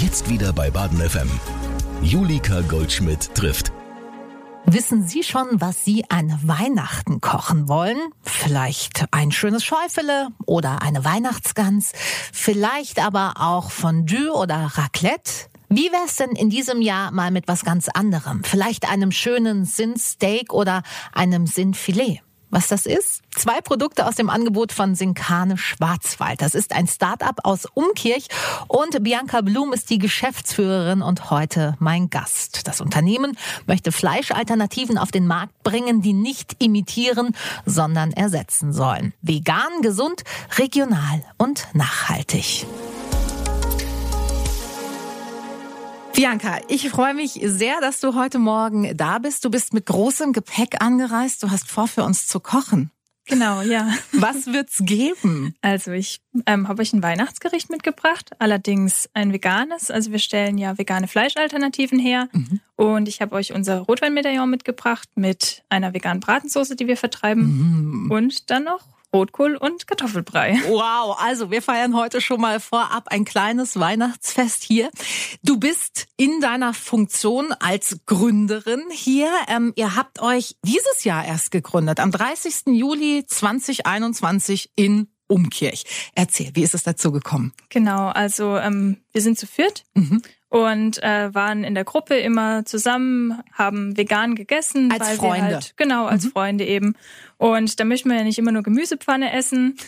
Jetzt wieder bei Baden FM. Julika Goldschmidt trifft. Wissen Sie schon, was Sie an Weihnachten kochen wollen? Vielleicht ein schönes Schäufele oder eine Weihnachtsgans, vielleicht aber auch Fondue oder Raclette? Wie wär's denn in diesem Jahr mal mit was ganz anderem? Vielleicht einem schönen Sinnsteak oder einem Sinnfilet? Was das ist? Zwei Produkte aus dem Angebot von Sinkane Schwarzwald. Das ist ein Start-up aus Umkirch und Bianca Blum ist die Geschäftsführerin und heute mein Gast. Das Unternehmen möchte Fleischalternativen auf den Markt bringen, die nicht imitieren, sondern ersetzen sollen. Vegan, gesund, regional und nachhaltig. Bianca, ich freue mich sehr, dass du heute Morgen da bist. Du bist mit großem Gepäck angereist. Du hast vor, für uns zu kochen. Genau, ja. Was wird's geben? Also ich ähm, habe euch ein Weihnachtsgericht mitgebracht, allerdings ein veganes. Also wir stellen ja vegane Fleischalternativen her. Mhm. Und ich habe euch unser Rotweinmedaillon mitgebracht mit einer veganen Bratensoße, die wir vertreiben. Mhm. Und dann noch Rotkohl und Kartoffelbrei. Wow, also wir feiern heute schon mal vorab ein kleines Weihnachtsfest hier. Du bist in deiner Funktion als Gründerin hier. Ähm, ihr habt euch dieses Jahr erst gegründet, am 30. Juli 2021 in Umkirch. Erzähl, wie ist es dazu gekommen? Genau, also ähm, wir sind zu viert. Mhm und äh, waren in der Gruppe immer zusammen, haben vegan gegessen. Als Freunde. Halt, genau, als mhm. Freunde eben. Und da möchten wir ja nicht immer nur Gemüsepfanne essen.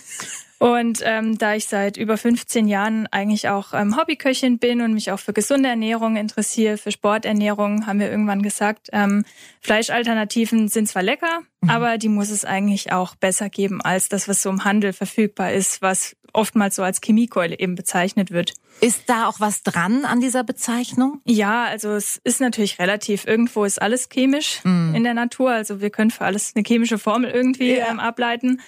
Und ähm, da ich seit über 15 Jahren eigentlich auch ähm, Hobbyköchin bin und mich auch für gesunde Ernährung interessiere, für Sporternährung, haben wir irgendwann gesagt, ähm, Fleischalternativen sind zwar lecker, mhm. aber die muss es eigentlich auch besser geben als das, was so im Handel verfügbar ist, was oftmals so als Chemiekeule eben bezeichnet wird. Ist da auch was dran an dieser Bezeichnung? Ja, also es ist natürlich relativ. Irgendwo ist alles chemisch mm. in der Natur. Also wir können für alles eine chemische Formel irgendwie ja. ähm, ableiten.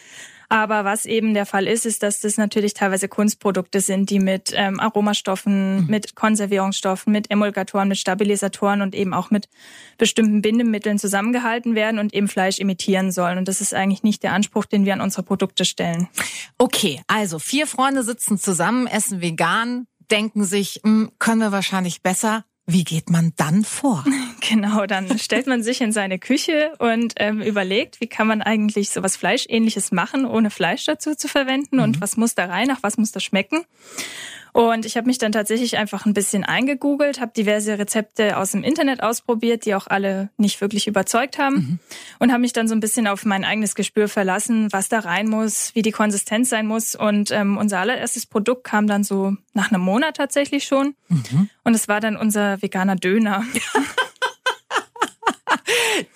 Aber was eben der Fall ist, ist, dass das natürlich teilweise Kunstprodukte sind, die mit ähm, Aromastoffen, mhm. mit Konservierungsstoffen, mit Emulgatoren, mit Stabilisatoren und eben auch mit bestimmten Bindemitteln zusammengehalten werden und eben Fleisch imitieren sollen. Und das ist eigentlich nicht der Anspruch, den wir an unsere Produkte stellen. Okay, also vier Freunde sitzen zusammen, essen vegan, denken sich, hm, können wir wahrscheinlich besser. Wie geht man dann vor? Genau, dann stellt man sich in seine Küche und ähm, überlegt, wie kann man eigentlich so was Fleischähnliches machen, ohne Fleisch dazu zu verwenden mhm. und was muss da rein, nach was muss da schmecken. Und ich habe mich dann tatsächlich einfach ein bisschen eingegoogelt, habe diverse Rezepte aus dem Internet ausprobiert, die auch alle nicht wirklich überzeugt haben. Mhm. Und habe mich dann so ein bisschen auf mein eigenes Gespür verlassen, was da rein muss, wie die Konsistenz sein muss. Und ähm, unser allererstes Produkt kam dann so nach einem Monat tatsächlich schon. Mhm. Und es war dann unser veganer Döner.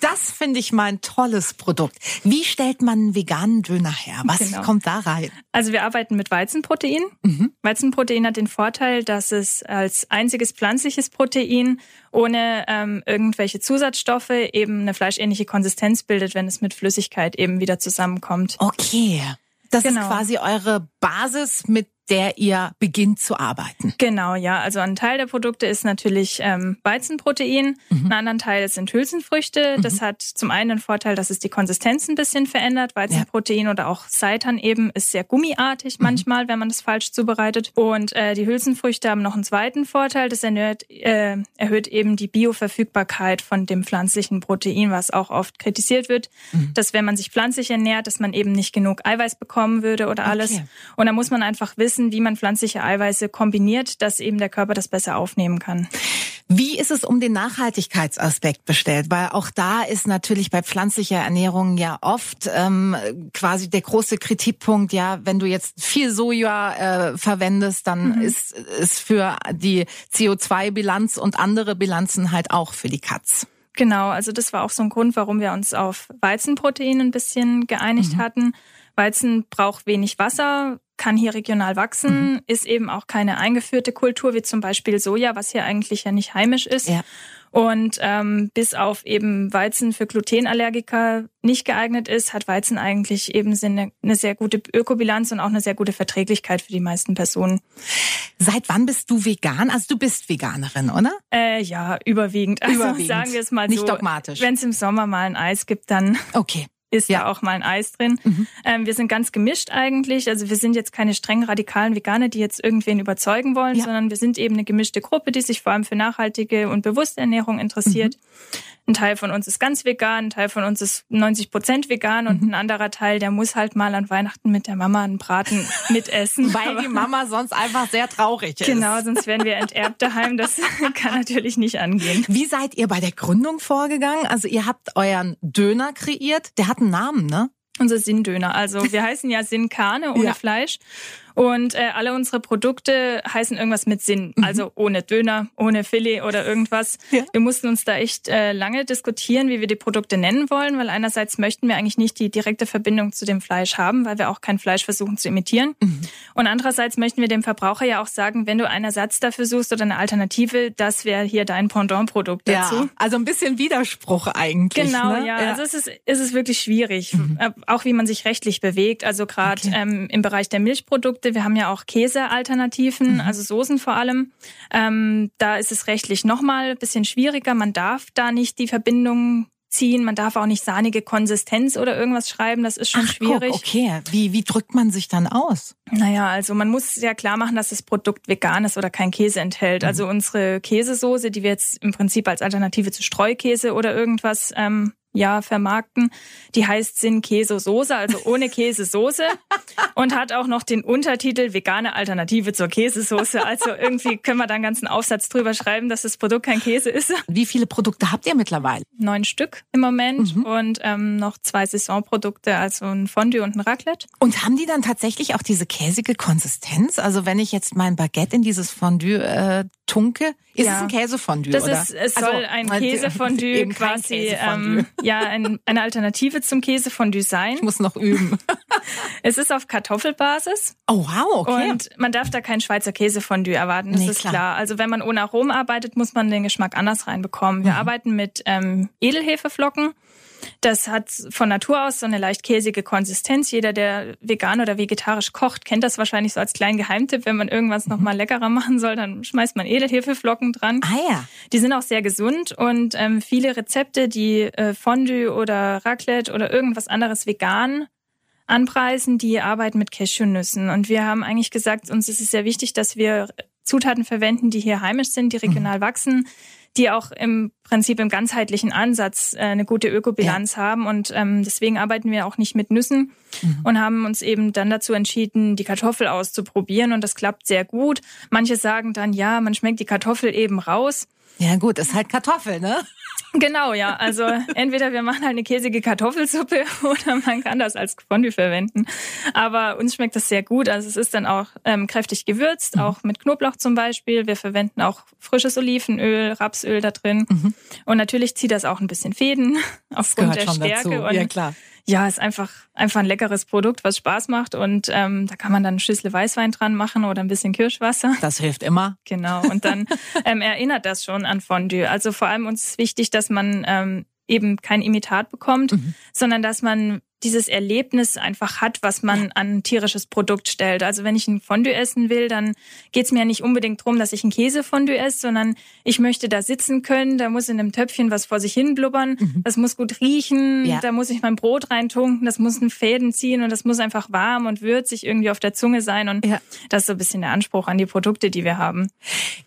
Das finde ich mal ein tolles Produkt. Wie stellt man einen veganen Döner her? Was genau. kommt da rein? Also wir arbeiten mit Weizenprotein. Mhm. Weizenprotein hat den Vorteil, dass es als einziges pflanzliches Protein ohne ähm, irgendwelche Zusatzstoffe eben eine fleischähnliche Konsistenz bildet, wenn es mit Flüssigkeit eben wieder zusammenkommt. Okay. Das genau. ist quasi eure Basis, mit der ihr beginnt zu arbeiten. Genau, ja. Also ein Teil der Produkte ist natürlich ähm, Weizenprotein, mhm. ein anderer Teil sind Hülsenfrüchte. Mhm. Das hat zum einen den Vorteil, dass es die Konsistenz ein bisschen verändert. Weizenprotein ja. oder auch Seitan eben ist sehr gummiartig mhm. manchmal, wenn man das falsch zubereitet. Und äh, die Hülsenfrüchte haben noch einen zweiten Vorteil, das erhöht, äh, erhöht eben die Bioverfügbarkeit von dem pflanzlichen Protein, was auch oft kritisiert wird, mhm. dass wenn man sich pflanzlich ernährt, dass man eben nicht genug Eiweiß bekommen würde oder alles. Okay. Und da muss man einfach wissen, wissen, wie man pflanzliche Eiweiße kombiniert, dass eben der Körper das besser aufnehmen kann. Wie ist es um den Nachhaltigkeitsaspekt bestellt? Weil auch da ist natürlich bei pflanzlicher Ernährung ja oft ähm, quasi der große Kritikpunkt, ja, wenn du jetzt viel Soja äh, verwendest, dann mhm. ist es für die CO2-Bilanz und andere Bilanzen halt auch für die Katz. Genau, also das war auch so ein Grund, warum wir uns auf Weizenprotein ein bisschen geeinigt mhm. hatten. Weizen braucht wenig Wasser, kann hier regional wachsen, mhm. ist eben auch keine eingeführte Kultur wie zum Beispiel Soja, was hier eigentlich ja nicht heimisch ist. Ja. Und ähm, bis auf eben Weizen für Glutenallergiker nicht geeignet ist, hat Weizen eigentlich eben eine, eine sehr gute Ökobilanz und auch eine sehr gute Verträglichkeit für die meisten Personen. Seit wann bist du vegan? Also du bist Veganerin, oder? Äh, ja, überwiegend. Also überwiegend. sagen wir es mal so. Nicht dogmatisch. Wenn es im Sommer mal ein Eis gibt, dann okay. Ist ja. auch mal ein Eis drin. Mhm. Ähm, wir sind ganz gemischt eigentlich. Also wir sind jetzt keine streng radikalen Veganer, die jetzt irgendwen überzeugen wollen, ja. sondern wir sind eben eine gemischte Gruppe, die sich vor allem für nachhaltige und bewusste Ernährung interessiert. Mhm. Ein Teil von uns ist ganz vegan, ein Teil von uns ist 90 Prozent vegan und mhm. ein anderer Teil, der muss halt mal an Weihnachten mit der Mama einen Braten mitessen. Weil die Mama sonst einfach sehr traurig ist. Genau, sonst wären wir enterbt daheim. Das kann natürlich nicht angehen. Wie seid ihr bei der Gründung vorgegangen? Also ihr habt euren Döner kreiert. Der hat einen Namen, ne? Unser Sinndöner. Also wir heißen ja Sinnkane ohne ja. Fleisch. Und äh, alle unsere Produkte heißen irgendwas mit Sinn. Mhm. Also ohne Döner, ohne Filet oder irgendwas. Ja. Wir mussten uns da echt äh, lange diskutieren, wie wir die Produkte nennen wollen, weil einerseits möchten wir eigentlich nicht die direkte Verbindung zu dem Fleisch haben, weil wir auch kein Fleisch versuchen zu imitieren. Mhm. Und andererseits möchten wir dem Verbraucher ja auch sagen, wenn du einen Ersatz dafür suchst oder eine Alternative, das wäre hier dein Pendant-Produkt dazu. Ja, also ein bisschen Widerspruch eigentlich. Genau, ne? ja. ja. Also es ist, es ist wirklich schwierig, mhm. Äh, auch wie man sich rechtlich bewegt. Also gerade okay. ähm, im Bereich der Milchprodukte Produkte. Wir haben ja auch Käsealternativen, mhm. also Soßen vor allem. Ähm, da ist es rechtlich nochmal ein bisschen schwieriger. Man darf da nicht die Verbindung ziehen. Man darf auch nicht sahnige Konsistenz oder irgendwas schreiben. Das ist schon Ach, schwierig. Guck, okay, wie, wie drückt man sich dann aus? Naja, also man muss ja klar machen, dass das Produkt vegan ist oder kein Käse enthält. Mhm. Also unsere Käsesoße, die wir jetzt im Prinzip als Alternative zu Streukäse oder irgendwas ähm, ja vermarkten. Die heißt Sin Queso Soße, also ohne Käsesoße und hat auch noch den Untertitel vegane Alternative zur Käsesoße. Also irgendwie können wir da einen ganzen Aufsatz drüber schreiben, dass das Produkt kein Käse ist. Wie viele Produkte habt ihr mittlerweile? Neun Stück im Moment mhm. und ähm, noch zwei Saisonprodukte, also ein Fondue und ein Raclette. Und haben die dann tatsächlich auch diese käsige Konsistenz? Also wenn ich jetzt mein Baguette in dieses Fondue äh, tunke, ist ja. es ein Käsefondue, das oder? Ist, es soll also, ein Käsefondue quasi, Käsefondue. Ähm, ja, ein, eine Alternative zum Käsefondue sein. Ich muss noch üben. es ist auf Kartoffelbasis. Oh wow, okay. Und man darf da kein Schweizer Käsefondue erwarten, das nee, ist klar. klar. Also wenn man ohne Aromen arbeitet, muss man den Geschmack anders reinbekommen. Wir mhm. arbeiten mit ähm, Edelhefeflocken. Das hat von Natur aus so eine leicht käsige Konsistenz. Jeder, der vegan oder vegetarisch kocht, kennt das wahrscheinlich so als kleinen Geheimtipp. Wenn man irgendwas mhm. noch mal leckerer machen soll, dann schmeißt man Edelhefeflocken dran. Ah ja. Die sind auch sehr gesund und ähm, viele Rezepte, die äh, Fondue oder Raclette oder irgendwas anderes vegan anpreisen, die arbeiten mit Cashewnüssen. Und wir haben eigentlich gesagt, uns ist es sehr wichtig, dass wir Zutaten verwenden, die hier heimisch sind, die regional mhm. wachsen, die auch im Prinzip im ganzheitlichen Ansatz äh, eine gute Ökobilanz ja. haben. Und ähm, deswegen arbeiten wir auch nicht mit Nüssen mhm. und haben uns eben dann dazu entschieden, die Kartoffel auszuprobieren. Und das klappt sehr gut. Manche sagen dann, ja, man schmeckt die Kartoffel eben raus. Ja gut, ist halt Kartoffel, ne? Genau, ja. Also entweder wir machen halt eine käsige Kartoffelsuppe oder man kann das als Fondue verwenden. Aber uns schmeckt das sehr gut. Also es ist dann auch ähm, kräftig gewürzt, mhm. auch mit Knoblauch zum Beispiel. Wir verwenden auch frisches Olivenöl, Rapsöl da drin. Mhm. Und natürlich zieht das auch ein bisschen Fäden aufgrund der Stärke. Dazu. Ja, klar ja, ist einfach, einfach ein leckeres Produkt, was Spaß macht. Und ähm, da kann man dann eine Schüssel Weißwein dran machen oder ein bisschen Kirschwasser. Das hilft immer. Genau. Und dann ähm, erinnert das schon an Fondue. Also vor allem uns ist wichtig, dass man ähm, eben kein Imitat bekommt, mhm. sondern dass man dieses Erlebnis einfach hat, was man an tierisches Produkt stellt. Also wenn ich ein Fondue essen will, dann geht es mir ja nicht unbedingt drum, dass ich ein Käsefondue esse, sondern ich möchte da sitzen können, da muss in einem Töpfchen was vor sich hin blubbern, mhm. das muss gut riechen, ja. da muss ich mein Brot reintunken, das muss einen Fäden ziehen und das muss einfach warm und würzig irgendwie auf der Zunge sein und ja. das ist so ein bisschen der Anspruch an die Produkte, die wir haben.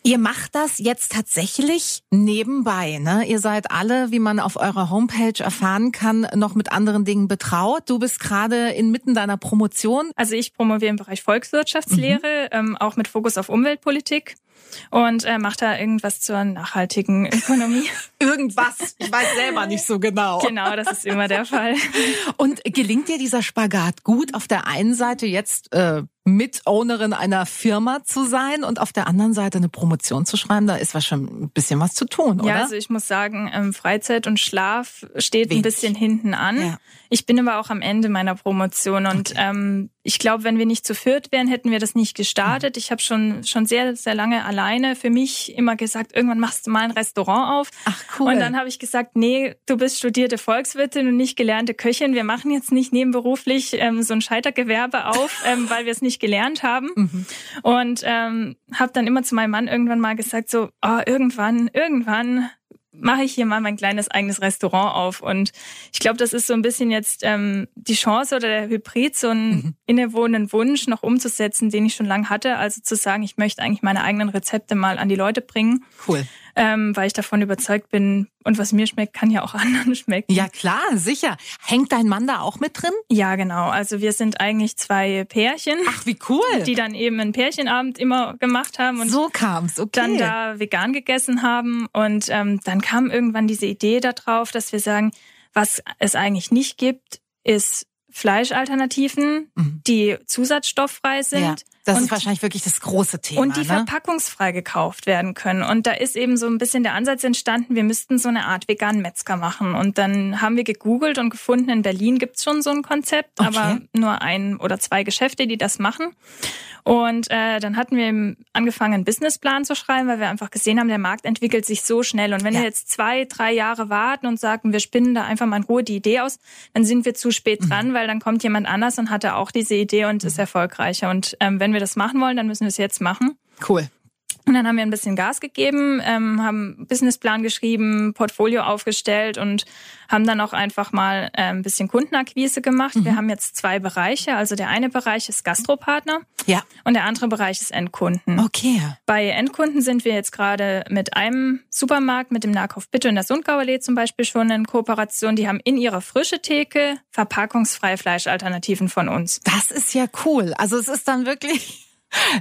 Ihr macht das jetzt tatsächlich nebenbei, ne? Ihr seid alle, wie man auf eurer Homepage erfahren kann, noch mit anderen Dingen betraut Braut. Du bist gerade inmitten deiner Promotion. Also ich promoviere im Bereich Volkswirtschaftslehre, mhm. ähm, auch mit Fokus auf Umweltpolitik und äh, macht da irgendwas zur nachhaltigen Ökonomie. irgendwas. Ich weiß selber nicht so genau. Genau, das ist immer der Fall. Und gelingt dir dieser Spagat gut? Auf der einen Seite jetzt äh, Mitownerin einer Firma zu sein und auf der anderen Seite eine Promotion zu schreiben, da ist schon ein bisschen was zu tun, oder? Ja, also ich muss sagen, ähm, Freizeit und Schlaf steht Wenig. ein bisschen hinten an. Ja. Ich bin aber auch am Ende meiner Promotion und okay. ähm, ich glaube, wenn wir nicht zu viert wären, hätten wir das nicht gestartet. Ich habe schon schon sehr sehr lange alleine für mich immer gesagt, irgendwann machst du mal ein Restaurant auf. Ach cool. Und dann habe ich gesagt, nee, du bist studierte Volkswirtin und nicht gelernte Köchin. Wir machen jetzt nicht nebenberuflich ähm, so ein Scheitergewerbe auf, ähm, weil wir es nicht gelernt haben. Mhm. Und ähm, habe dann immer zu meinem Mann irgendwann mal gesagt, so, oh, irgendwann, irgendwann mache ich hier mal mein kleines eigenes Restaurant auf. Und ich glaube, das ist so ein bisschen jetzt ähm, die Chance oder der Hybrid, so einen mhm. innewohnenden Wunsch noch umzusetzen, den ich schon lange hatte. Also zu sagen, ich möchte eigentlich meine eigenen Rezepte mal an die Leute bringen. Cool ähm, weil ich davon überzeugt bin, und was mir schmeckt, kann ja auch anderen schmecken. Ja, klar, sicher. Hängt dein Mann da auch mit drin? Ja, genau. Also wir sind eigentlich zwei Pärchen. Ach, wie cool. Die dann eben einen Pärchenabend immer gemacht haben und so kam's, okay. dann da vegan gegessen haben. Und ähm, dann kam irgendwann diese Idee darauf, dass wir sagen, was es eigentlich nicht gibt, ist Fleischalternativen, mhm. die zusatzstofffrei sind. Ja, das und, ist wahrscheinlich wirklich das große Thema. Und die ne? verpackungsfrei gekauft werden können. Und da ist eben so ein bisschen der Ansatz entstanden, wir müssten so eine Art veganen Metzger machen. Und dann haben wir gegoogelt und gefunden, in Berlin gibt's schon so ein Konzept, okay. aber nur ein oder zwei Geschäfte, die das machen. Und äh, dann hatten wir angefangen, einen Businessplan zu schreiben, weil wir einfach gesehen haben, der Markt entwickelt sich so schnell. Und wenn ja. wir jetzt zwei, drei Jahre warten und sagen, wir spinnen da einfach mal in Ruhe die Idee aus, dann sind wir zu spät mhm. dran, weil dann kommt jemand anders und hatte auch diese Idee und mhm. ist erfolgreicher. Und ähm, wenn wir das machen wollen, dann müssen wir es jetzt machen. Cool. Und dann haben wir ein bisschen Gas gegeben, ähm, haben Businessplan geschrieben, Portfolio aufgestellt und haben dann auch einfach mal äh, ein bisschen Kundenakquise gemacht. Mhm. Wir haben jetzt zwei Bereiche. Also der eine Bereich ist Gastropartner ja. und der andere Bereich ist Endkunden. Okay. Bei Endkunden sind wir jetzt gerade mit einem Supermarkt, mit dem Nahkauf Bitte in der Sundgauallee zum Beispiel schon in Kooperation. Die haben in ihrer frische Theke verpackungsfreie Fleischalternativen von uns. Das ist ja cool. Also es ist dann wirklich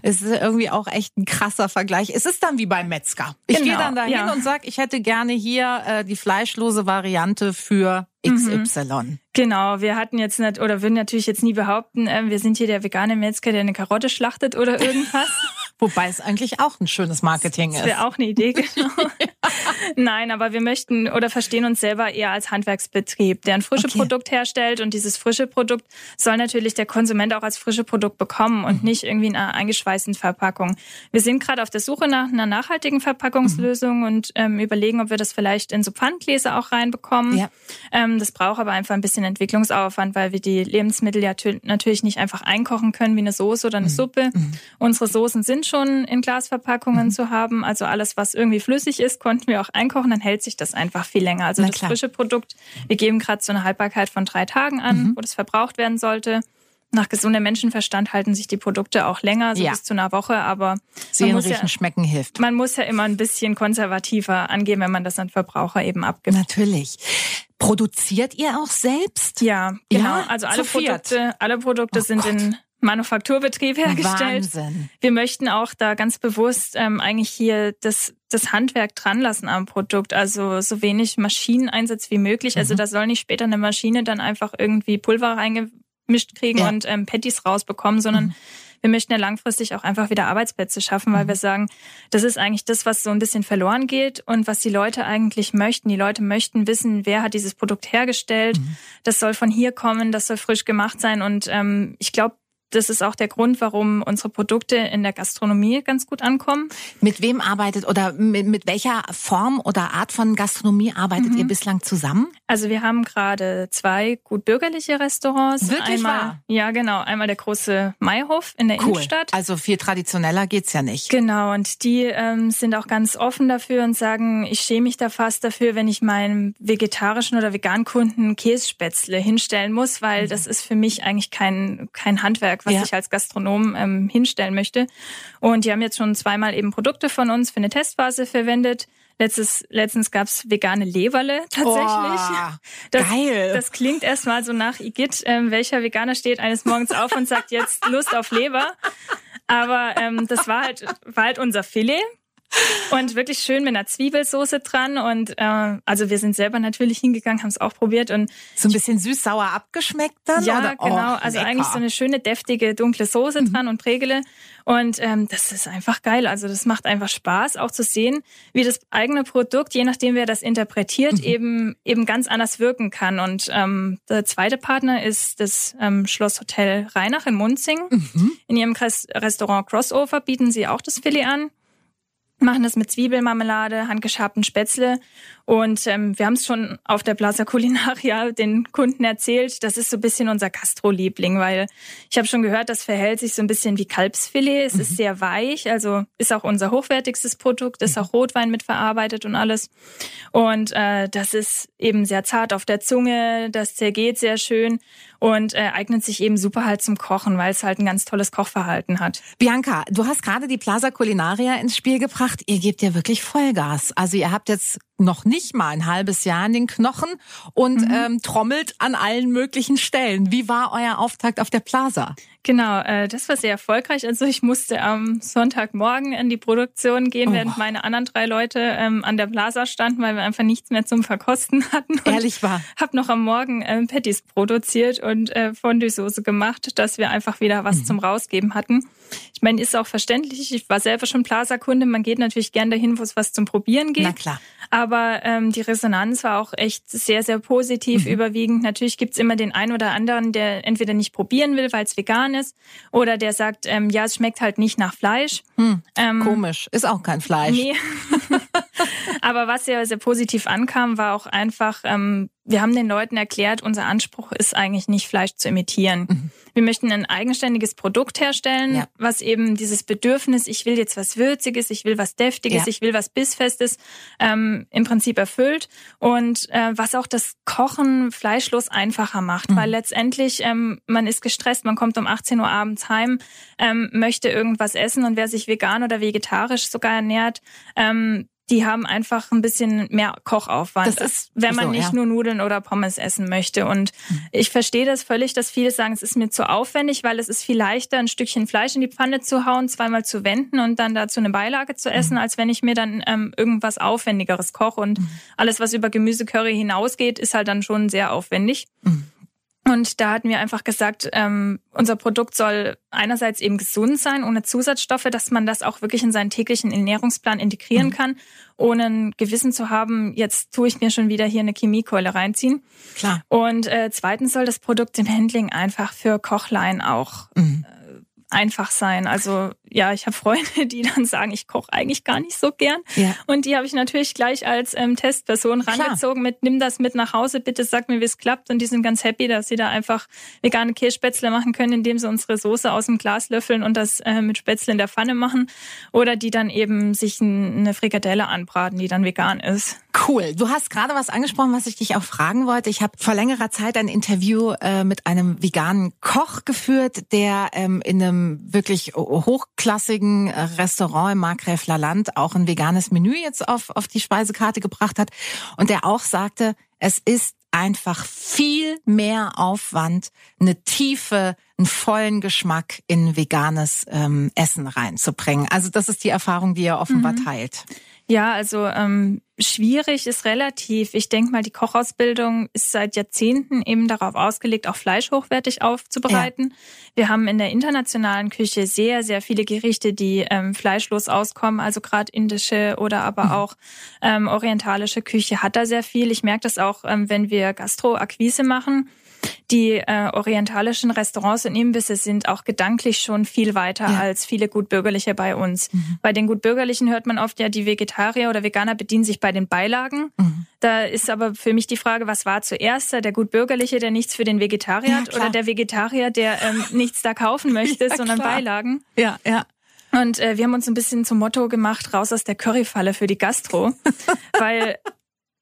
es ist irgendwie auch echt ein krasser Vergleich. Es ist dann wie beim Metzger. Ich genau, gehe dann dahin ja. und sag, ich hätte gerne hier äh, die fleischlose Variante für XY. Mhm. Genau, wir hatten jetzt nicht oder würden natürlich jetzt nie behaupten, äh, wir sind hier der vegane Metzger, der eine Karotte schlachtet oder irgendwas. Wobei es eigentlich auch ein schönes Marketing das ist. Wäre auch eine Idee, genau. Nein, aber wir möchten oder verstehen uns selber eher als Handwerksbetrieb, der ein frisches okay. Produkt herstellt und dieses frische Produkt soll natürlich der Konsument auch als frische Produkt bekommen und mhm. nicht irgendwie in einer eingeschweißten Verpackung. Wir sind gerade auf der Suche nach einer nachhaltigen Verpackungslösung mhm. und ähm, überlegen, ob wir das vielleicht in so Pfandgläser auch reinbekommen. Ja. Ähm, das braucht aber einfach ein bisschen Entwicklungsaufwand, weil wir die Lebensmittel ja natürlich nicht einfach einkochen können wie eine Soße oder eine mhm. Suppe. Mhm. Unsere Soßen sind schon in Glasverpackungen mhm. zu haben. Also alles, was irgendwie flüssig ist, konnten wir auch einkochen. Dann hält sich das einfach viel länger. Also das frische Produkt, wir geben gerade so eine Haltbarkeit von drei Tagen an, mhm. wo das verbraucht werden sollte. Nach gesundem Menschenverstand halten sich die Produkte auch länger, so ja. bis zu einer Woche, aber sehen, riechen, ja, schmecken hilft. Man muss ja immer ein bisschen konservativer angehen, wenn man das an Verbraucher eben abgibt. Natürlich. Produziert ihr auch selbst? Ja, genau. Ja, also alle Produkte, alle Produkte oh sind Gott. in Manufakturbetrieb hergestellt. Wahnsinn. Wir möchten auch da ganz bewusst ähm, eigentlich hier das, das Handwerk dran lassen am Produkt, also so wenig Maschineneinsatz wie möglich. Also mhm. Also da soll nicht später eine Maschine dann einfach irgendwie Pulver reingemischt kriegen ja. und ähm, Patties rausbekommen, sondern mhm wir möchten ja langfristig auch einfach wieder Arbeitsplätze schaffen, weil mhm. wir sagen, das ist eigentlich das, was so ein bisschen verloren geht und was die Leute eigentlich möchten. Die Leute möchten wissen, wer hat dieses Produkt hergestellt. Mhm. Das soll von hier kommen, das soll frisch gemacht sein. Und ähm, ich glaube, das ist auch der Grund, warum unsere Produkte in der Gastronomie ganz gut ankommen. Mit wem arbeitet oder mit, mit welcher Form oder Art von Gastronomie arbeitet mhm. ihr bislang zusammen? Also wir haben gerade zwei gut bürgerliche Restaurants. Wirklich einmal, wahr? Ja, genau. Einmal der große Maihof in der cool. Innenstadt. Also viel traditioneller geht's ja nicht. Genau. Und die ähm, sind auch ganz offen dafür und sagen, ich schäme mich da fast dafür, wenn ich meinem vegetarischen oder veganen Kunden Kässpätzle hinstellen muss, weil mhm. das ist für mich eigentlich kein, kein Handwerk Handwerk, was ja. ich als Gastronom ähm, hinstellen möchte. Und die haben jetzt schon zweimal eben Produkte von uns für eine Testphase verwendet. Letztes, letztens gab's vegane Leberle tatsächlich. Oh, das, geil. Das klingt erstmal so nach Igitt. Ähm, welcher Veganer steht eines Morgens auf und sagt jetzt Lust auf Leber? Aber ähm, das war halt, war halt unser Filet. Und wirklich schön mit einer Zwiebelsoße dran. Und äh, also wir sind selber natürlich hingegangen, haben es auch probiert. und So ein bisschen süß-sauer abgeschmeckt dann? Ja, oder? genau. Oh, also lecker. eigentlich so eine schöne, deftige, dunkle Soße mhm. dran und Prägele. Und ähm, das ist einfach geil. Also das macht einfach Spaß, auch zu sehen, wie das eigene Produkt, je nachdem wer das interpretiert, mhm. eben eben ganz anders wirken kann. Und ähm, der zweite Partner ist das ähm, Schlosshotel Rheinach in Munzing. Mhm. In ihrem Restaurant Crossover bieten sie auch das Filet an. Machen das mit Zwiebelmarmelade, handgeschabten Spätzle. Und ähm, wir haben es schon auf der Plaza Culinaria den Kunden erzählt. Das ist so ein bisschen unser Gastro-Liebling, weil ich habe schon gehört, das verhält sich so ein bisschen wie Kalbsfilet. Es mhm. ist sehr weich, also ist auch unser hochwertigstes Produkt, ist auch Rotwein mitverarbeitet und alles. Und äh, das ist eben sehr zart auf der Zunge, das zergeht sehr schön und äh, eignet sich eben super halt zum Kochen, weil es halt ein ganz tolles Kochverhalten hat. Bianca, du hast gerade die Plaza Culinaria ins Spiel gebracht. Ihr gebt ja wirklich Vollgas. Also ihr habt jetzt noch nicht mal ein halbes Jahr in den Knochen und mhm. ähm, trommelt an allen möglichen Stellen. Wie war euer Auftakt auf der Plaza? Genau, äh, das war sehr erfolgreich. Also ich musste am Sonntagmorgen in die Produktion gehen, oh. während meine anderen drei Leute ähm, an der Plaza standen, weil wir einfach nichts mehr zum Verkosten hatten. Ehrlich war. Hab noch am Morgen ähm, Patties produziert und äh, Fondue-Soße gemacht, dass wir einfach wieder was mhm. zum Rausgeben hatten. Ich meine, ist auch verständlich. Ich war selber schon Plaza-Kunde. Man geht natürlich gern dahin, wo es was zum Probieren geht. Na klar. Aber ähm, die Resonanz war auch echt sehr, sehr positiv mhm. überwiegend. Natürlich gibt's immer den einen oder anderen, der entweder nicht probieren will, weil es vegan ist, oder der sagt, ähm, ja, es schmeckt halt nicht nach Fleisch. Hm, ähm, komisch, ist auch kein Fleisch. Nee. Aber was sehr, sehr positiv ankam, war auch einfach, ähm, wir haben den Leuten erklärt, unser Anspruch ist eigentlich nicht Fleisch zu imitieren. Mhm. Wir möchten ein eigenständiges Produkt herstellen, ja. was eben dieses Bedürfnis, ich will jetzt was Würziges, ich will was Deftiges, ja. ich will was Bissfestes, ähm, im Prinzip erfüllt und äh, was auch das Kochen fleischlos einfacher macht, mhm. weil letztendlich ähm, man ist gestresst, man kommt um 18 Uhr abends heim, ähm, möchte irgendwas essen und wer sich vegan oder vegetarisch sogar ernährt, ähm, die haben einfach ein bisschen mehr Kochaufwand, das ist, wenn man so, nicht ja. nur Nudeln oder Pommes essen möchte. Und mhm. ich verstehe das völlig, dass viele sagen, es ist mir zu aufwendig, weil es ist viel leichter, ein Stückchen Fleisch in die Pfanne zu hauen, zweimal zu wenden und dann dazu eine Beilage zu essen, mhm. als wenn ich mir dann ähm, irgendwas Aufwendigeres koche. Und mhm. alles, was über Gemüsecurry hinausgeht, ist halt dann schon sehr aufwendig. Und da hatten wir einfach gesagt, ähm, unser Produkt soll einerseits eben gesund sein, ohne Zusatzstoffe, dass man das auch wirklich in seinen täglichen Ernährungsplan integrieren mhm. kann, ohne ein Gewissen zu haben, jetzt tue ich mir schon wieder hier eine Chemiekeule reinziehen. Klar. Und äh, zweitens soll das Produkt im Handling einfach für Kochlein auch mhm. äh, einfach sein. Also ja, ich habe Freunde, die dann sagen, ich koche eigentlich gar nicht so gern. Ja. Und die habe ich natürlich gleich als ähm, Testperson rangezogen mit, nimm das mit nach Hause, bitte sag mir, wie es klappt. Und die sind ganz happy, dass sie da einfach vegane Kässpätzle machen können, indem sie unsere Soße aus dem Glas löffeln und das äh, mit Spätzle in der Pfanne machen. Oder die dann eben sich eine Frikadelle anbraten, die dann vegan ist. Cool. Du hast gerade was angesprochen, was ich dich auch fragen wollte. Ich habe vor längerer Zeit ein Interview äh, mit einem veganen Koch geführt, der ähm, in einem wirklich hochklassigen äh, Restaurant im Markgräfler Land auch ein veganes Menü jetzt auf, auf die Speisekarte gebracht hat und der auch sagte, es ist einfach viel mehr Aufwand, eine Tiefe, einen vollen Geschmack in veganes ähm, Essen reinzubringen. Also das ist die Erfahrung, die er offenbar mhm. teilt. Ja, also ähm, schwierig ist relativ. Ich denke mal, die Kochausbildung ist seit Jahrzehnten eben darauf ausgelegt, auch Fleisch hochwertig aufzubereiten. Ja. Wir haben in der internationalen Küche sehr, sehr viele Gerichte, die ähm, fleischlos auskommen. Also gerade indische oder aber mhm. auch ähm, orientalische Küche hat da sehr viel. Ich merke das auch, ähm, wenn wir Gastroakquise machen die äh, orientalischen Restaurants und Imbisse sind auch gedanklich schon viel weiter ja. als viele Gutbürgerliche bei uns. Mhm. Bei den Gutbürgerlichen hört man oft ja, die Vegetarier oder Veganer bedienen sich bei den Beilagen. Mhm. Da ist aber für mich die Frage, was war zuerst? Der Gutbürgerliche, der nichts für den Vegetarier ja, hat oder der Vegetarier, der ähm, nichts da kaufen möchte, ja, sondern klar. Beilagen? Ja, ja. Und äh, wir haben uns ein bisschen zum Motto gemacht, raus aus der Curryfalle für die Gastro, weil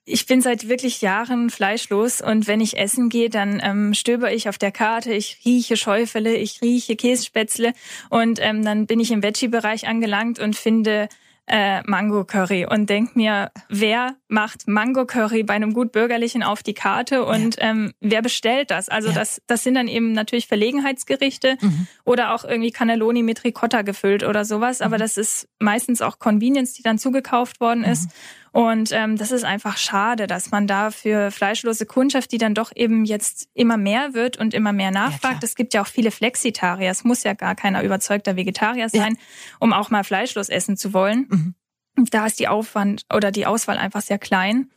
ich bin seit wirklich Jahren fleischlos und wenn ich essen gehe, dann ähm, stöber ich auf der Karte, ich rieche Schäufele, ich rieche Kässpätzle und ähm, dann bin ich im Veggie-Bereich angelangt und finde äh, Mango Curry und denk mir, wer macht Mango Curry bei einem gut bürgerlichen auf die Karte und ja. ähm, wer bestellt das? Also ja. das, das sind dann eben natürlich Verlegenheitsgerichte mhm. oder auch irgendwie Cannelloni mit Ricotta gefüllt oder sowas, aber mhm. das ist meistens auch Convenience, die dann zugekauft worden ist. Mhm. Und ähm, das ist einfach schade, dass man da für fleischlose Kundschaft, die dann doch eben jetzt immer mehr wird und immer mehr nachfragt. Es gibt ja auch viele Flexitarier. Es muss ja gar keiner überzeugter Vegetarier sein, ja. um auch mal fleischlos essen zu wollen. Mhm. Da ist die Aufwand oder die Auswahl einfach sehr klein.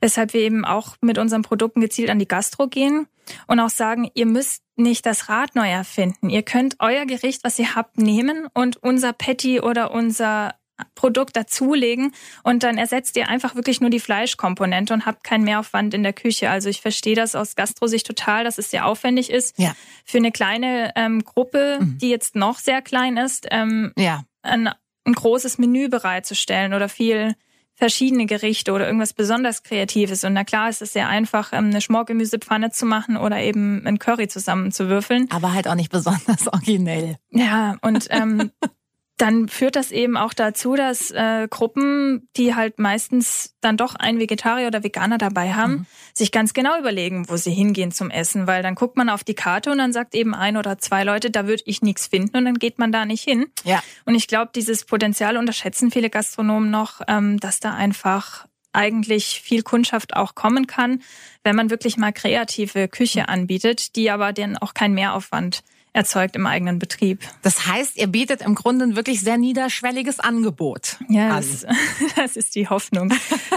Weshalb wir eben auch mit unseren Produkten gezielt an die Gastro gehen und auch sagen, ihr müsst nicht das Rad neu erfinden. Ihr könnt euer Gericht, was ihr habt, nehmen und unser Patty oder unser Produkt dazulegen und dann ersetzt ihr einfach wirklich nur die Fleischkomponente und habt keinen Mehraufwand in der Küche. Also ich verstehe das aus Gastrosicht total, dass es sehr aufwendig ist. Ja. Für eine kleine ähm, Gruppe, mhm. die jetzt noch sehr klein ist, ähm, ja. ein, ein großes Menü bereitzustellen oder viel verschiedene Gerichte oder irgendwas besonders Kreatives. Und na klar ist es sehr einfach, ähm, eine Schmorgemüsepfanne zu machen oder eben ein Curry zusammenzuwürfeln. Aber halt auch nicht besonders originell. Ja, und ähm, dann führt das eben auch dazu, dass äh, Gruppen, die halt meistens dann doch einen Vegetarier oder Veganer dabei haben, mhm. sich ganz genau überlegen, wo sie hingehen zum Essen, weil dann guckt man auf die Karte und dann sagt eben ein oder zwei Leute, da würde ich nichts finden und dann geht man da nicht hin. Ja. Und ich glaube, dieses Potenzial unterschätzen viele Gastronomen noch, ähm, dass da einfach eigentlich viel Kundschaft auch kommen kann, wenn man wirklich mal kreative Küche anbietet, die aber dann auch keinen Mehraufwand erzeugt im eigenen Betrieb. Das heißt, ihr bietet im Grunde ein wirklich sehr niederschwelliges Angebot. Ja, das, das, ist die Hoffnung.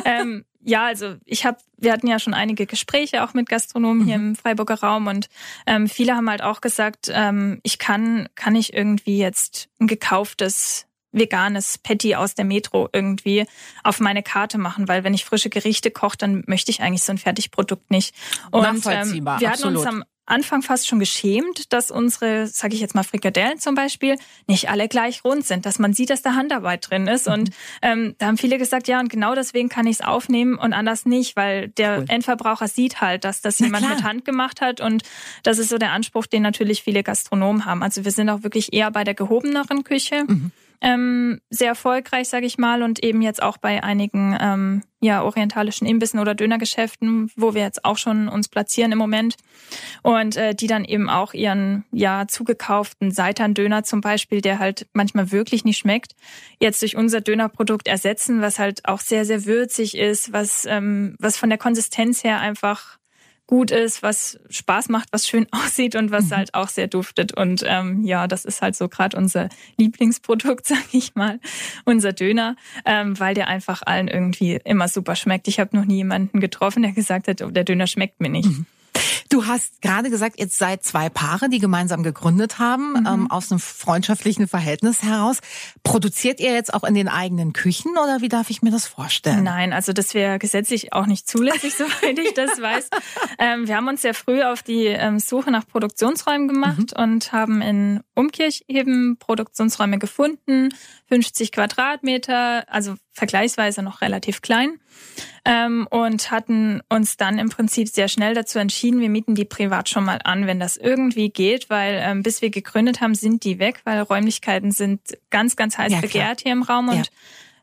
ähm, ja, also ich habe, wir hatten ja schon einige Gespräche auch mit Gastronomen hier mhm. im Freiburger Raum und ähm, viele haben halt auch gesagt, ähm, ich kann, kann ich irgendwie jetzt ein gekauftes veganes Patty aus der Metro irgendwie auf meine Karte machen, weil wenn ich frische Gerichte koche, dann möchte ich eigentlich so ein Fertigprodukt nicht. Und ähm, wir hatten uns am Anfang fast schon geschämt, dass unsere, sage ich jetzt mal Frikadellen zum Beispiel, nicht alle gleich rund sind, dass man sieht, dass da Handarbeit drin ist. Mhm. Und ähm, da haben viele gesagt, ja, und genau deswegen kann ich es aufnehmen und anders nicht, weil der cool. Endverbraucher sieht halt, dass das Na jemand klar. mit Hand gemacht hat. Und das ist so der Anspruch, den natürlich viele Gastronomen haben. Also wir sind auch wirklich eher bei der gehobeneren Küche. Mhm ähm, sehr erfolgreich, sage ich mal, und eben jetzt auch bei einigen ähm, ja orientalischen Imbissen oder Dönergeschäften, wo wir jetzt auch schon uns platzieren im Moment und äh, die dann eben auch ihren ja zugekauften Seitan-Döner zum Beispiel, der halt manchmal wirklich nicht schmeckt, jetzt durch unser Dönerprodukt ersetzen, was halt auch sehr sehr würzig ist, was ähm, was von der Konsistenz her einfach gut ist, was Spaß macht, was schön aussieht und was mhm. halt auch sehr duftet. Und ähm, ja, das ist halt so gerade unser Lieblingsprodukt, sag ich mal, unser Döner, ähm, weil der einfach allen irgendwie immer super schmeckt. Ich habe noch nie jemanden getroffen, der gesagt hat, oh, der Döner schmeckt mir nicht. Mhm. Du hast gerade gesagt, jetzt seid zwei Paare, die gemeinsam gegründet haben, mhm. ähm, aus einem freundschaftlichen Verhältnis heraus. Produziert ihr jetzt auch in den eigenen Küchen oder wie darf ich mir das vorstellen? Nein, also das wäre gesetzlich auch nicht zulässig, soweit ich das weiß. Ähm, wir haben uns sehr früh auf die ähm, Suche nach Produktionsräumen gemacht mhm. und haben in Umkirch eben Produktionsräume gefunden, 50 Quadratmeter, also vergleichsweise noch relativ klein ähm, und hatten uns dann im Prinzip sehr schnell dazu entschieden, wir mieten die privat schon mal an, wenn das irgendwie geht, weil ähm, bis wir gegründet haben, sind die weg, weil Räumlichkeiten sind ganz, ganz heiß ja, begehrt hier im Raum und ja.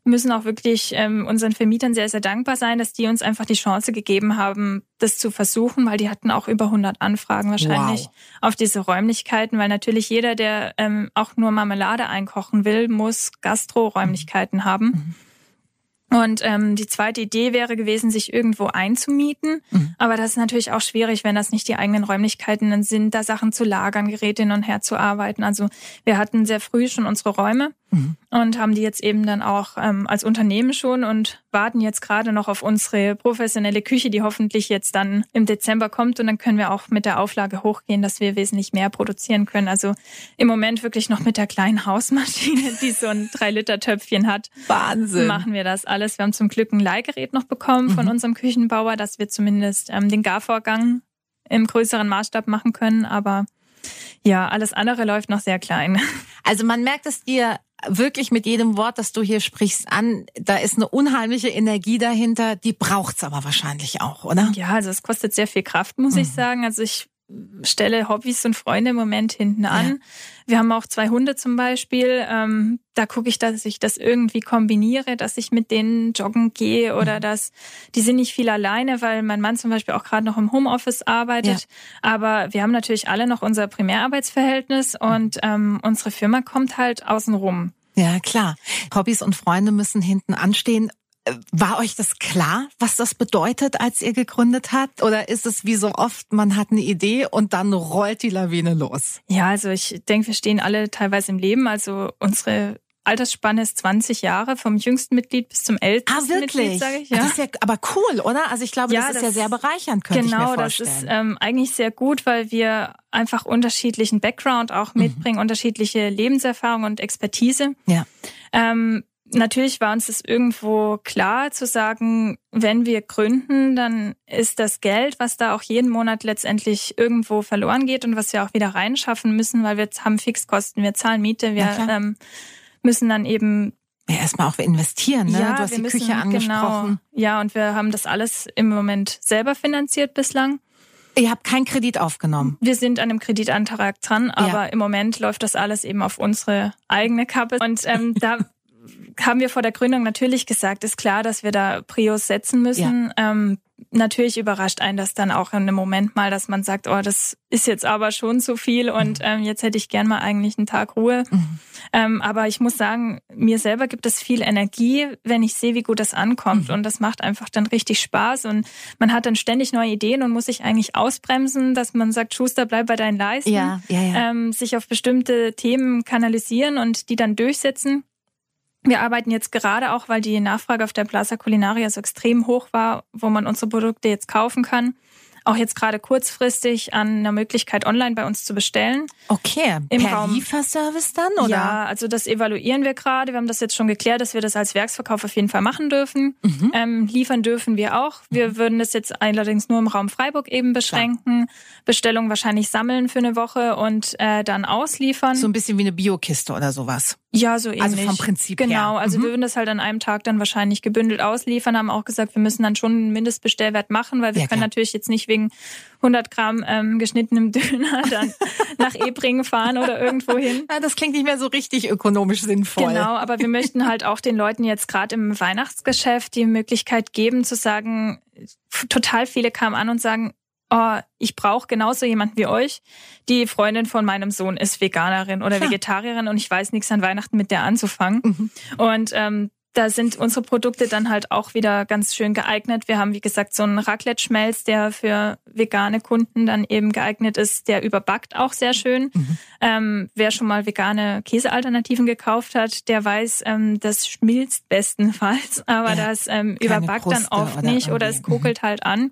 Müssen auch wirklich ähm, unseren Vermietern sehr, sehr dankbar sein, dass die uns einfach die Chance gegeben haben, das zu versuchen, weil die hatten auch über 100 Anfragen wahrscheinlich wow. auf diese Räumlichkeiten, weil natürlich jeder, der ähm, auch nur Marmelade einkochen will, muss Gastro-Räumlichkeiten mhm. haben. Und ähm, die zweite Idee wäre gewesen, sich irgendwo einzumieten. Mhm. Aber das ist natürlich auch schwierig, wenn das nicht die eigenen Räumlichkeiten sind, da Sachen zu lagern, Geräte hin und her zu arbeiten. Also wir hatten sehr früh schon unsere Räume mhm. und haben die jetzt eben dann auch ähm, als Unternehmen schon und warten jetzt gerade noch auf unsere professionelle Küche, die hoffentlich jetzt dann im Dezember kommt. Und dann können wir auch mit der Auflage hochgehen, dass wir wesentlich mehr produzieren können. Also im Moment wirklich noch mit der kleinen Hausmaschine, die so ein 3-Liter-Töpfchen hat. Wahnsinn. Machen wir das alles. Wir haben zum Glück ein Leihgerät noch bekommen von mhm. unserem Küchenbauer, dass wir zumindest ähm, den Garvorgang im größeren Maßstab machen können. Aber ja, alles andere läuft noch sehr klein. Also man merkt es dir wirklich mit jedem Wort, das du hier sprichst, an. Da ist eine unheimliche Energie dahinter. Die braucht's aber wahrscheinlich auch, oder? Ja, also es kostet sehr viel Kraft, muss mhm. ich sagen. Also ich stelle Hobbys und Freunde im Moment hinten an. Ja. Wir haben auch zwei Hunde zum Beispiel. Ähm, da gucke ich, dass ich das irgendwie kombiniere, dass ich mit denen joggen gehe oder mhm. dass die sind nicht viel alleine, weil mein Mann zum Beispiel auch gerade noch im Homeoffice arbeitet. Ja. Aber wir haben natürlich alle noch unser Primärarbeitsverhältnis und ähm, unsere Firma kommt halt außen rum. Ja, klar. Hobbys und Freunde müssen hinten anstehen. War euch das klar, was das bedeutet, als ihr gegründet habt? Oder ist es wie so oft, man hat eine Idee und dann rollt die Lawine los? Ja, also ich denke, wir stehen alle teilweise im Leben. Also unsere Altersspanne ist 20 Jahre, vom jüngsten Mitglied bis zum ältesten ah, wirklich? Mitglied, sage ich. Ja. Das ist ja aber cool, oder? Also ich glaube, ja, das ist das, ja sehr bereichernd, könnte genau, ich mir vorstellen. Genau, das ist ähm, eigentlich sehr gut, weil wir einfach unterschiedlichen Background auch mhm. mitbringen, mhm. unterschiedliche Lebenserfahrung und Expertise. Ja. Ähm, natürlich war uns das irgendwo klar zu sagen, wenn wir gründen, dann ist das Geld, was da auch jeden Monat letztendlich irgendwo verloren geht und was wir auch wieder reinschaffen müssen, weil wir haben Fixkosten, wir zahlen Miete, wir ähm, müssen dann eben ja, erstmal auch investieren, ne? Ja, du hast die müssen, Küche angesprochen. Genau, ja, und wir haben das alles im Moment selber finanziert bislang. Ihr habt keinen Kredit aufgenommen. Wir sind an einem Kreditantrag dran, aber ja. im Moment läuft das alles eben auf unsere eigene Kappe. Und ähm, da haben wir vor der Gründung natürlich gesagt, ist klar, dass wir da Prios setzen müssen. Ja. Ähm, natürlich überrascht einen das dann auch in einem Moment mal, dass man sagt, oh, das ist jetzt aber schon zu viel und mhm. ähm, jetzt hätte ich gern mal eigentlich einen Tag Ruhe. Mhm. Ähm, aber ich muss sagen, mir selber gibt es viel Energie, wenn ich sehe, wie gut das ankommt. Mhm. Und das macht einfach dann richtig Spaß. Und man hat dann ständig neue Ideen und muss sich eigentlich ausbremsen, dass man sagt, Schuster, bleib bei deinen Leisten. Ja, ja, ja. Ähm, sich auf bestimmte Themen kanalisieren und die dann durchsetzen. Wir arbeiten jetzt gerade auch, weil die Nachfrage auf der Plaza Culinaria so extrem hoch war, wo man unsere Produkte jetzt kaufen kann auch jetzt gerade kurzfristig an einer Möglichkeit, online bei uns zu bestellen. Okay, Im per Raum. Lieferservice dann, oder? Ja, also das evaluieren wir gerade. Wir haben das jetzt schon geklärt, dass wir das als Werksverkauf auf jeden Fall machen dürfen. Mhm. Ähm, liefern dürfen wir auch. Wir mhm. würden das jetzt allerdings nur im Raum Freiburg eben beschränken. Klar. Bestellung wahrscheinlich sammeln für eine Woche und äh, dann ausliefern. So ein bisschen wie eine Biokiste oder sowas. Ja, so ähnlich. Also vom Prinzip genau, her. Genau, also mhm. wir würden das halt an einem Tag dann wahrscheinlich gebündelt ausliefern, haben auch gesagt, wir müssen dann schon einen Mindestbestellwert machen, weil wir ja, können klar. natürlich jetzt nicht wegen 100 Gramm ähm, geschnittenem Döner dann nach Ebringen fahren oder irgendwo hin. Ja, das klingt nicht mehr so richtig ökonomisch sinnvoll. Genau, aber wir möchten halt auch den Leuten jetzt gerade im Weihnachtsgeschäft die Möglichkeit geben zu sagen, total viele kamen an und sagen, oh, ich brauche genauso jemanden wie euch. Die Freundin von meinem Sohn ist Veganerin oder Vegetarierin und ich weiß nichts an Weihnachten mit der anzufangen. Mhm. Und ähm, da sind unsere Produkte dann halt auch wieder ganz schön geeignet. Wir haben, wie gesagt, so einen Raclette-Schmelz, der für vegane Kunden dann eben geeignet ist. Der überbackt auch sehr schön. Mhm. Ähm, wer schon mal vegane Käsealternativen gekauft hat, der weiß, ähm, das schmilzt bestenfalls, aber ja, das ähm, überbackt Kruste dann oft oder nicht oder es kokelt halt an.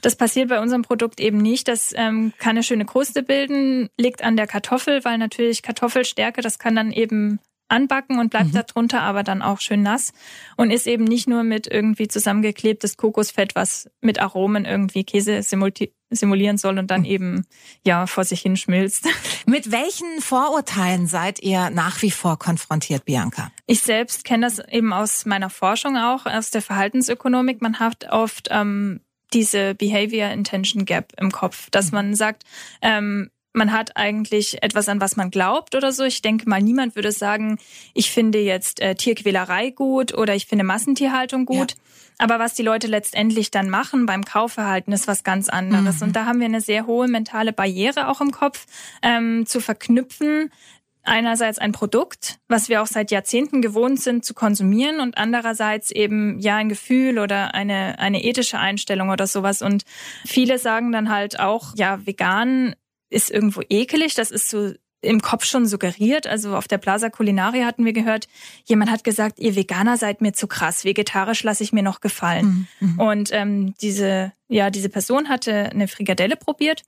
Das passiert bei unserem Produkt eben nicht. Das ähm, kann eine schöne Kruste bilden, liegt an der Kartoffel, weil natürlich Kartoffelstärke, das kann dann eben anbacken und bleibt mhm. darunter aber dann auch schön nass und ist eben nicht nur mit irgendwie zusammengeklebtes Kokosfett, was mit Aromen irgendwie Käse simulieren soll und dann mhm. eben ja vor sich hin schmilzt. Mit welchen Vorurteilen seid ihr nach wie vor konfrontiert, Bianca? Ich selbst kenne das eben aus meiner Forschung auch, aus der Verhaltensökonomik. Man hat oft ähm, diese Behavior Intention Gap im Kopf, dass mhm. man sagt, ähm, man hat eigentlich etwas, an was man glaubt oder so. Ich denke mal, niemand würde sagen, ich finde jetzt äh, Tierquälerei gut oder ich finde Massentierhaltung gut. Ja. Aber was die Leute letztendlich dann machen beim Kaufverhalten, ist was ganz anderes. Mhm. Und da haben wir eine sehr hohe mentale Barriere auch im Kopf, ähm, zu verknüpfen. Einerseits ein Produkt, was wir auch seit Jahrzehnten gewohnt sind zu konsumieren und andererseits eben ja ein Gefühl oder eine, eine ethische Einstellung oder sowas. Und viele sagen dann halt auch, ja, vegan ist irgendwo ekelig. Das ist so im Kopf schon suggeriert. Also auf der Plaza Culinaria hatten wir gehört, jemand hat gesagt, ihr Veganer seid mir zu krass, vegetarisch lasse ich mir noch gefallen. Mhm. mhm. Und ähm, diese, ja, diese Person hatte eine Frikadelle probiert.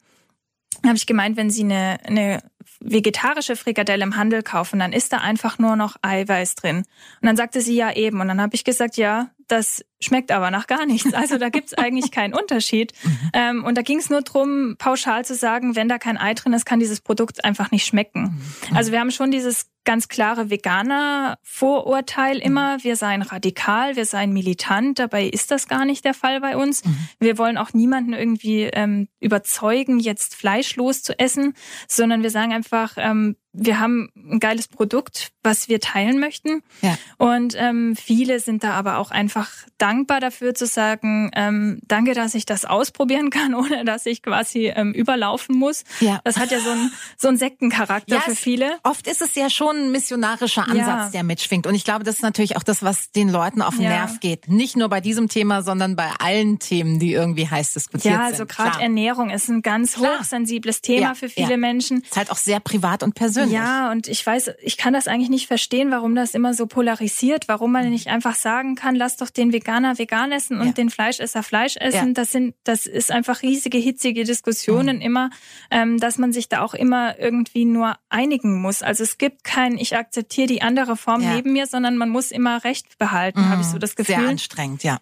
Da habe ich gemeint, wenn Sie eine, eine vegetarische Frikadelle im Handel kaufen, dann ist da einfach nur noch Eiweiß drin. Und dann sagte sie ja eben. Und dann habe ich gesagt, ja, das schmeckt aber nach gar nichts. Also da gibt's eigentlich keinen Unterschied. Mhm. Ähm, und da ging es nur drum, pauschal zu sagen, wenn da kein Ei drin ist, kann dieses Produkt einfach nicht schmecken. Mhm. Also wir haben schon dieses ganz klare Veganer-Vorurteil mhm. immer, wir seien radikal, wir seien militant. Dabei ist das gar nicht der Fall bei uns. Wir wollen auch niemanden irgendwie ähm, überzeugen, jetzt fleischlos zu essen, sondern wir sagen einfach, ähm, wir haben ein geiles Produkt, was wir teilen möchten. Ja. Und ähm, viele sind da aber auch einfach dankbar dafür zu sagen, ähm, danke, dass ich das ausprobieren kann, ohne dass ich quasi ähm, überlaufen muss. Ja. Das hat ja so einen so einen Sektencharakter ja, für viele. Oft ist es ja schon ein missionarischer Ansatz, ja. der mitschwingt. Und ich glaube, das ist natürlich auch das, was den Leuten auf den ja. Nerv geht. Nicht nur bei diesem Thema, sondern bei allen Themen, die irgendwie heiß diskutiert sind. Ja, also gerade Ernährung ist ein ganz Klar. hochsensibles Thema für viele Menschen. Ist halt auch sehr privat und persönlich. Ja, und ich weiß, ich kann das eigentlich nicht verstehen, warum das immer so polarisiert, warum man nicht einfach sagen kann, lass doch den Veganer Veganer vegan essen und ja. den Fleischesser Fleisch essen. Ja. Das sind, das ist einfach riesige, hitzige Diskussionen mhm. immer, ähm, dass man sich da auch immer irgendwie nur einigen muss. Also es gibt kein, ich akzeptiere die andere Form ja. neben mir, sondern man muss immer Recht behalten, mhm. habe ich so das Gefühl. Sehr anstrengend, ja.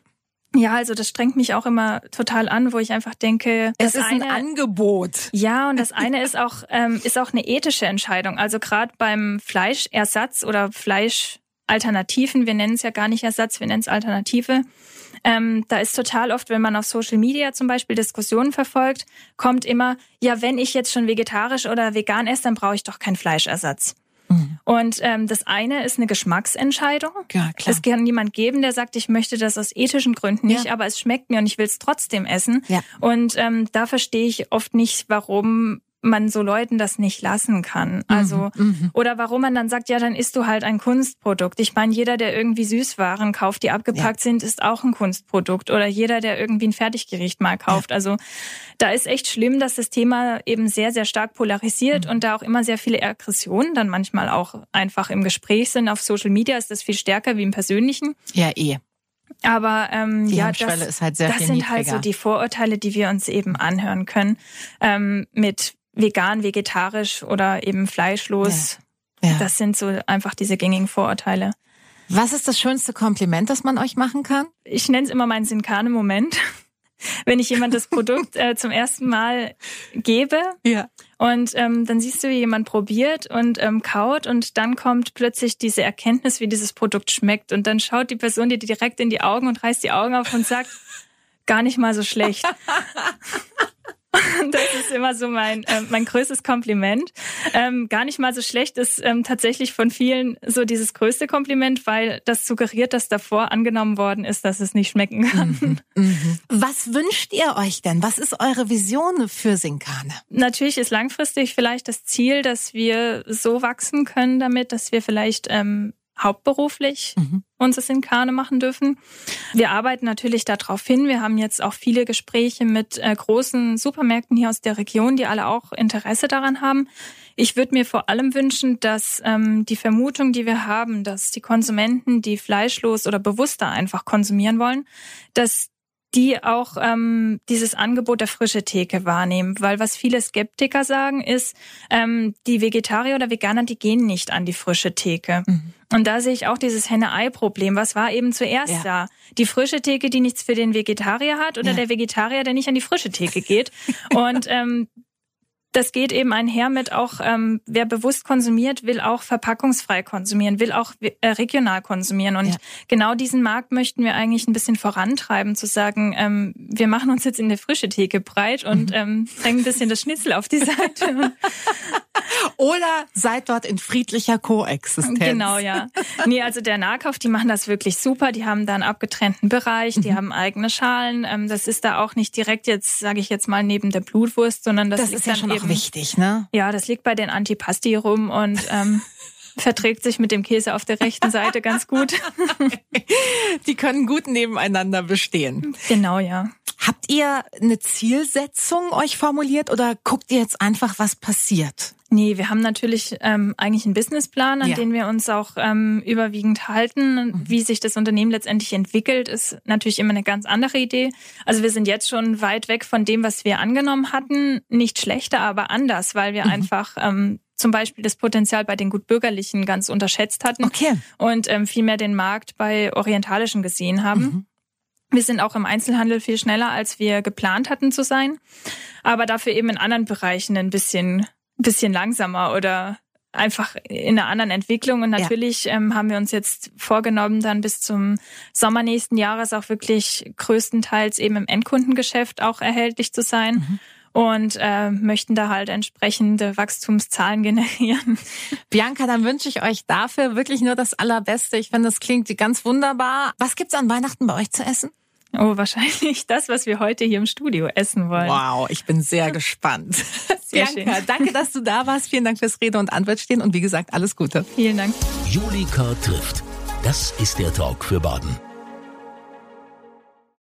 Ja, also das strengt mich auch immer total an, wo ich einfach denke, es ist eine, ein Angebot. Ja, und das eine ist auch ähm, ist auch eine ethische Entscheidung. Also gerade beim Fleischersatz oder Fleischalternativen, wir nennen es ja gar nicht Ersatz, wir nennen es Alternative. Ähm, da ist total oft, wenn man auf Social Media zum Beispiel Diskussionen verfolgt, kommt immer, ja, wenn ich jetzt schon vegetarisch oder vegan esse, dann brauche ich doch keinen Fleischersatz. Mhm. Und ähm, das eine ist eine Geschmacksentscheidung. Ja, klar. Es kann jemand geben, der sagt, ich möchte das aus ethischen Gründen nicht, ja. aber es schmeckt mir und ich will es trotzdem essen. Ja. Und ähm, da verstehe ich oft nicht, warum man so Leuten das nicht lassen kann. Also mhm, mhm, oder warum man dann sagt, ja, dann isst du halt ein Kunstprodukt. Ich meine, jeder, der irgendwie Süßwaren kauft, die abgepackt ja. sind, ist auch ein Kunstprodukt. Oder jeder, der irgendwie ein Fertiggericht mal kauft. Ja. Also da ist echt schlimm, dass das Thema eben sehr, sehr stark polarisiert mhm. und da auch immer sehr viele Aggressionen dann manchmal auch einfach im Gespräch sind. Auf Social Media ist das viel stärker wie im Persönlichen. Ja, eh. Aber ähm, die ja, das, halt das sind niedriger. halt so die Vorurteile, die wir uns eben anhören können. Ähm, mit vegan, vegetarisch oder eben fleischlos. Ja. Ja. Das sind so einfach diese gängigen Vorurteile. Was ist das schönste Kompliment, das man euch machen kann? Ich nenne es immer meinen Sinkane-Moment. Wenn ich jemand das Produkt äh, zum ersten Mal gebe ja. und ähm, dann siehst du, wie jemand probiert und ähm, kaut und dann kommt plötzlich diese Erkenntnis, wie dieses Produkt schmeckt und dann schaut die Person dir direkt in die Augen und reißt die Augen auf und sagt, gar nicht mal so schlecht. Das ist immer so mein, äh, mein größtes Kompliment. Ähm, gar nicht mal so schlecht ist ähm, tatsächlich von vielen so dieses größte Kompliment, weil das suggeriert, dass davor angenommen worden ist, dass es nicht schmecken kann. Mhm, mhm. Was wünscht ihr euch denn? Was ist eure Vision für Sinkane? Natürlich ist langfristig vielleicht das Ziel, dass wir so wachsen können damit, dass wir vielleicht ähm, hauptberuflich mhm. in Kane machen dürfen. Wir arbeiten natürlich darauf hin. Wir haben jetzt auch viele Gespräche mit äh, großen Supermärkten hier aus der Region, die alle auch Interesse daran haben. Ich würde mir vor allem wünschen, dass ähm, die Vermutung, die wir haben, dass die Konsumenten, die fleischlos oder bewusster einfach konsumieren wollen, dass die auch ähm, dieses Angebot der frische Theke wahrnehmen. Weil was viele Skeptiker sagen, ist, ähm, die Vegetarier oder Veganer, die gehen nicht an die frische Theke. Mhm. Und da sehe ich auch dieses Henne-Ei-Problem. Was war eben zuerst ja. da? Die frische Theke, die nichts für den Vegetarier hat oder ja. der Vegetarier, der nicht an die frische Theke geht? Und ähm, das geht eben einher mit auch, ähm, wer bewusst konsumiert, will auch verpackungsfrei konsumieren, will auch äh, regional konsumieren. Und ja. genau diesen Markt möchten wir eigentlich ein bisschen vorantreiben, zu sagen, ähm, wir machen uns jetzt in der frische Theke breit und mhm. ähm, drängen ein bisschen das Schnitzel auf die Seite. Oder seid dort in friedlicher Koexistenz. Genau, ja. Nee, also der Nahkauf, die machen das wirklich super. Die haben da einen abgetrennten Bereich, die mhm. haben eigene Schalen. Ähm, das ist da auch nicht direkt jetzt, sage ich jetzt mal, neben der Blutwurst, sondern das, das ist ja schon eben, auch wichtig, ne? Ja, das liegt bei den Antipasti rum und ähm, verträgt sich mit dem Käse auf der rechten Seite ganz gut. Die können gut nebeneinander bestehen. Genau, ja. Habt ihr eine Zielsetzung euch formuliert oder guckt ihr jetzt einfach, was passiert? Nee, wir haben natürlich ähm, eigentlich einen Businessplan, an ja. den wir uns auch ähm, überwiegend halten. Mhm. Wie sich das Unternehmen letztendlich entwickelt, ist natürlich immer eine ganz andere Idee. Also wir sind jetzt schon weit weg von dem, was wir angenommen hatten. Nicht schlechter, aber anders, weil wir mhm. einfach ähm, zum Beispiel das Potenzial bei den Gutbürgerlichen ganz unterschätzt hatten okay. und ähm, vielmehr den Markt bei Orientalischen gesehen haben. Mhm. Wir sind auch im Einzelhandel viel schneller, als wir geplant hatten zu sein, aber dafür eben in anderen Bereichen ein bisschen, bisschen langsamer oder einfach in einer anderen Entwicklung. Und natürlich ja. ähm, haben wir uns jetzt vorgenommen, dann bis zum Sommer nächsten Jahres auch wirklich größtenteils eben im Endkundengeschäft auch erhältlich zu sein. Mhm und äh, möchten da halt entsprechende Wachstumszahlen generieren. Bianca, dann wünsche ich euch dafür wirklich nur das Allerbeste. Ich finde, das klingt ganz wunderbar. Was gibt's an Weihnachten bei euch zu essen? Oh, wahrscheinlich das, was wir heute hier im Studio essen wollen. Wow, ich bin sehr gespannt. Sehr Bianca, schön. danke, dass du da warst. Vielen Dank fürs Rede und Antwort stehen und wie gesagt, alles Gute. Vielen Dank. Julika trifft. Das ist der Talk für Baden.